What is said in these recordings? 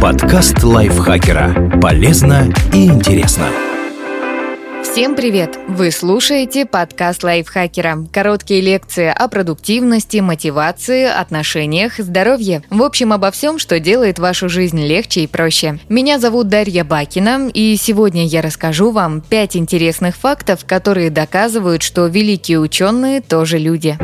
Подкаст лайфхакера. Полезно и интересно. Всем привет! Вы слушаете подкаст лайфхакера. Короткие лекции о продуктивности, мотивации, отношениях, здоровье. В общем, обо всем, что делает вашу жизнь легче и проще. Меня зовут Дарья Бакина, и сегодня я расскажу вам 5 интересных фактов, которые доказывают, что великие ученые тоже люди.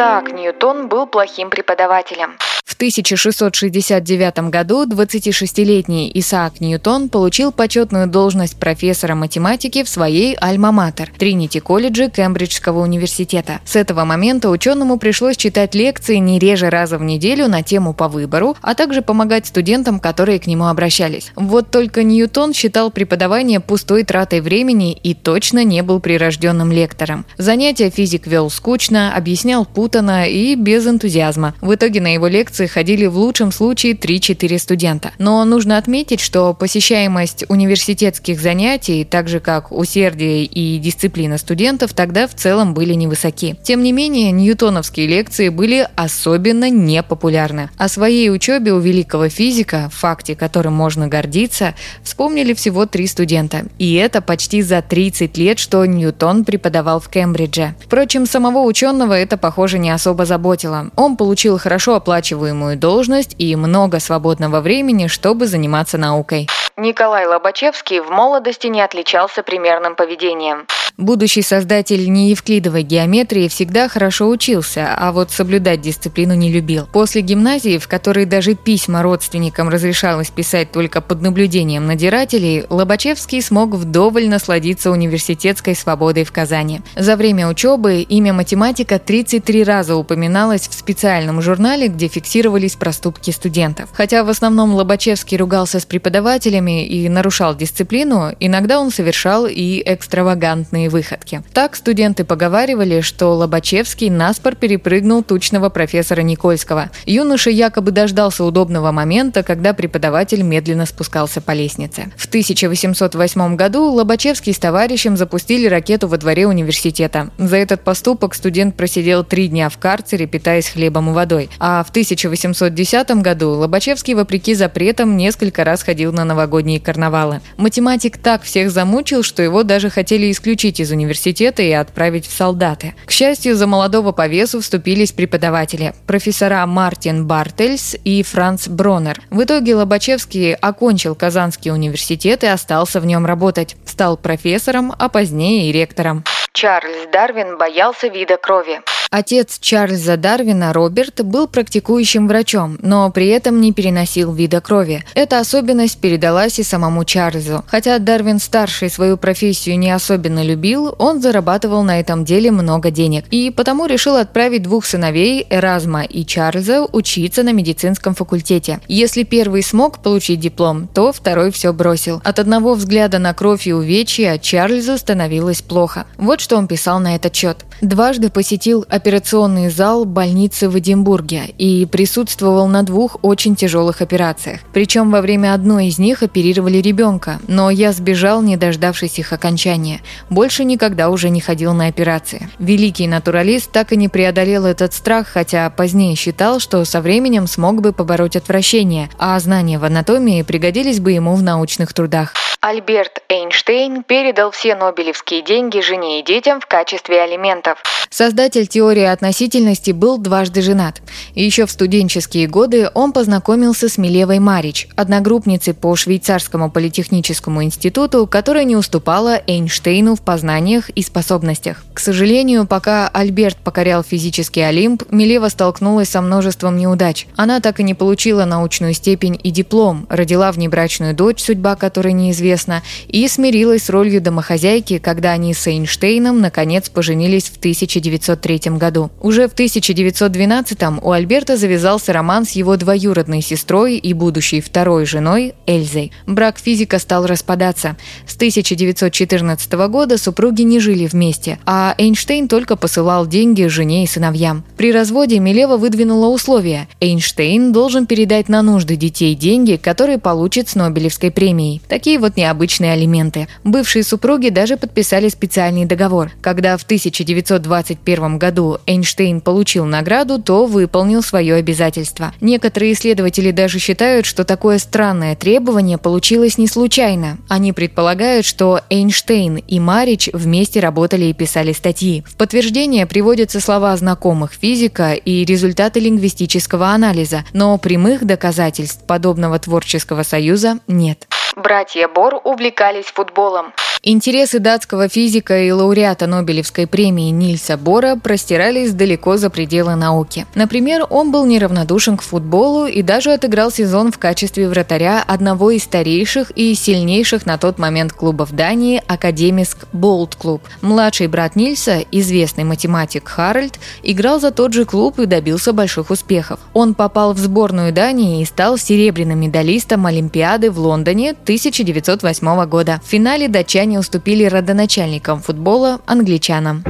Исаак Ньютон был плохим преподавателем. В 1669 году 26-летний Исаак Ньютон получил почетную должность профессора математики в своей альма-матер – Тринити-колледже Кембриджского университета. С этого момента ученому пришлось читать лекции не реже раза в неделю на тему по выбору, а также помогать студентам, которые к нему обращались. Вот только Ньютон считал преподавание пустой тратой времени и точно не был прирожденным лектором. Занятия физик вел скучно, объяснял путано и без энтузиазма. В итоге на его лекции ходили в лучшем случае 3-4 студента. Но нужно отметить, что посещаемость университетских занятий, так же как усердие и дисциплина студентов, тогда в целом были невысоки. Тем не менее, ньютоновские лекции были особенно непопулярны. О своей учебе у великого физика, факте которым можно гордиться, вспомнили всего три студента. И это почти за 30 лет, что Ньютон преподавал в Кембридже. Впрочем, самого ученого это, похоже, не особо заботило. Он получил хорошо оплачиваемую требуемую должность и много свободного времени, чтобы заниматься наукой. Николай Лобачевский в молодости не отличался примерным поведением. Будущий создатель неевклидовой геометрии всегда хорошо учился, а вот соблюдать дисциплину не любил. После гимназии, в которой даже письма родственникам разрешалось писать только под наблюдением надирателей, Лобачевский смог вдоволь насладиться университетской свободой в Казани. За время учебы имя математика 33 раза упоминалось в специальном журнале, где фиксировались проступки студентов. Хотя в основном Лобачевский ругался с преподавателями и нарушал дисциплину, иногда он совершал и экстравагантные выходки. Так студенты поговаривали, что Лобачевский наспор перепрыгнул тучного профессора Никольского. Юноша якобы дождался удобного момента, когда преподаватель медленно спускался по лестнице. В 1808 году Лобачевский с товарищем запустили ракету во дворе университета. За этот поступок студент просидел три дня в карцере, питаясь хлебом и водой. А в 1810 году Лобачевский, вопреки запретам, несколько раз ходил на новогодние карнавалы. Математик так всех замучил, что его даже хотели исключить из университета и отправить в солдаты. К счастью, за молодого по весу вступились преподаватели – профессора Мартин Бартельс и Франц Бронер. В итоге Лобачевский окончил Казанский университет и остался в нем работать. Стал профессором, а позднее и ректором. Чарльз Дарвин боялся вида крови. Отец Чарльза Дарвина, Роберт, был практикующим врачом, но при этом не переносил вида крови. Эта особенность передалась и самому Чарльзу. Хотя Дарвин-старший свою профессию не особенно любил, он зарабатывал на этом деле много денег. И потому решил отправить двух сыновей, Эразма и Чарльза, учиться на медицинском факультете. Если первый смог получить диплом, то второй все бросил. От одного взгляда на кровь и увечья Чарльзу становилось плохо. Вот что он писал на этот счет. Дважды посетил операционный зал больницы в Эдинбурге и присутствовал на двух очень тяжелых операциях. Причем во время одной из них оперировали ребенка, но я сбежал, не дождавшись их окончания. Больше никогда уже не ходил на операции. Великий натуралист так и не преодолел этот страх, хотя позднее считал, что со временем смог бы побороть отвращение, а знания в анатомии пригодились бы ему в научных трудах. Альберт Эйнштейн передал все нобелевские деньги жене и детям в качестве алиментов. Создатель теории относительности был дважды женат. Еще в студенческие годы он познакомился с Милевой Марич, одногруппницей по швейцарскому политехническому институту, которая не уступала Эйнштейну в познаниях и способностях. К сожалению, пока Альберт покорял физический Олимп, Милева столкнулась со множеством неудач. Она так и не получила научную степень и диплом, родила внебрачную дочь, судьба которой неизвестна, известно, и смирилась с ролью домохозяйки, когда они с Эйнштейном наконец поженились в 1903 году. Уже в 1912 у Альберта завязался роман с его двоюродной сестрой и будущей второй женой Эльзой. Брак физика стал распадаться. С 1914 года супруги не жили вместе, а Эйнштейн только посылал деньги жене и сыновьям. При разводе Милева выдвинула условия. Эйнштейн должен передать на нужды детей деньги, которые получит с Нобелевской премией. Такие вот необычные алименты. Бывшие супруги даже подписали специальный договор. Когда в 1921 году Эйнштейн получил награду, то выполнил свое обязательство. Некоторые исследователи даже считают, что такое странное требование получилось не случайно. Они предполагают, что Эйнштейн и Марич вместе работали и писали статьи. В подтверждение приводятся слова знакомых физика и результаты лингвистического анализа, но прямых доказательств подобного творческого союза нет. Братья Бор увлекались футболом. Интересы датского физика и лауреата Нобелевской премии Нильса Бора простирались далеко за пределы науки. Например, он был неравнодушен к футболу и даже отыграл сезон в качестве вратаря одного из старейших и сильнейших на тот момент клубов Дании – Академиск Болт Клуб. Младший брат Нильса, известный математик Харальд, играл за тот же клуб и добился больших успехов. Он попал в сборную Дании и стал серебряным медалистом Олимпиады в Лондоне 1908 года. В финале датчане уступили родоначальникам футбола англичанам.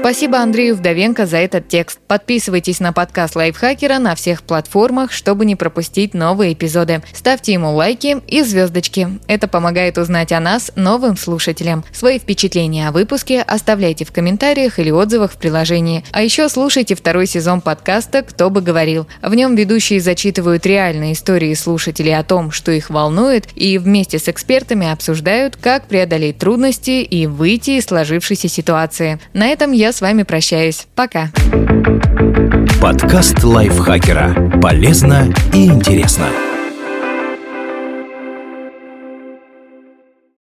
Спасибо Андрею Вдовенко за этот текст. Подписывайтесь на подкаст Лайфхакера на всех платформах, чтобы не пропустить новые эпизоды. Ставьте ему лайки и звездочки. Это помогает узнать о нас новым слушателям. Свои впечатления о выпуске оставляйте в комментариях или отзывах в приложении. А еще слушайте второй сезон подкаста «Кто бы говорил». В нем ведущие зачитывают реальные истории слушателей о том, что их волнует, и вместе с экспертами обсуждают, как преодолеть трудности и выйти из сложившейся ситуации. На этом с вами прощаюсь. Пока. Подкаст лайфхакера. Полезно и интересно.